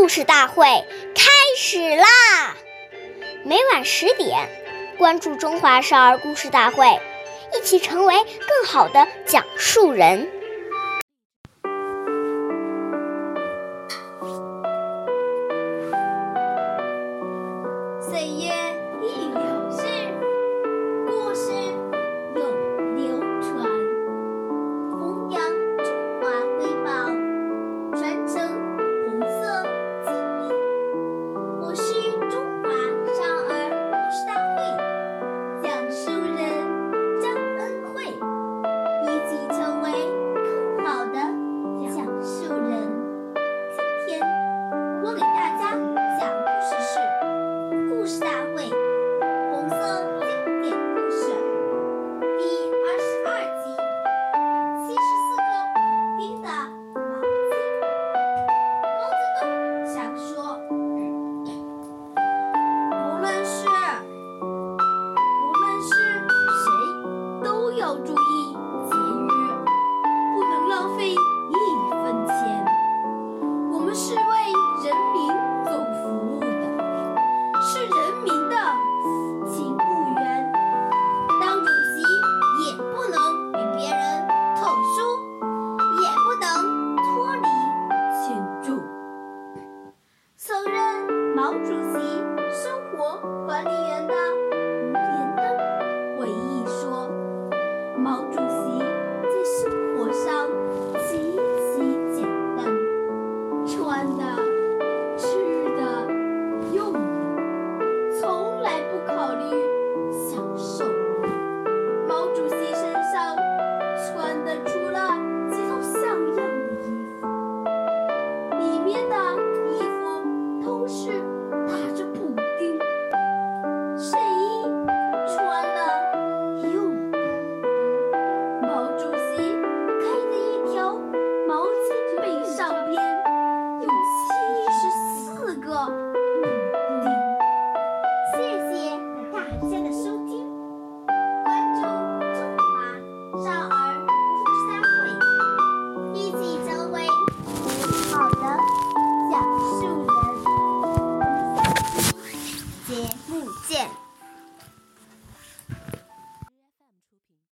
故事大会开始啦！每晚十点，关注《中华少儿故事大会》，一起成为更好的讲述人。岁月一。要注意。节目见。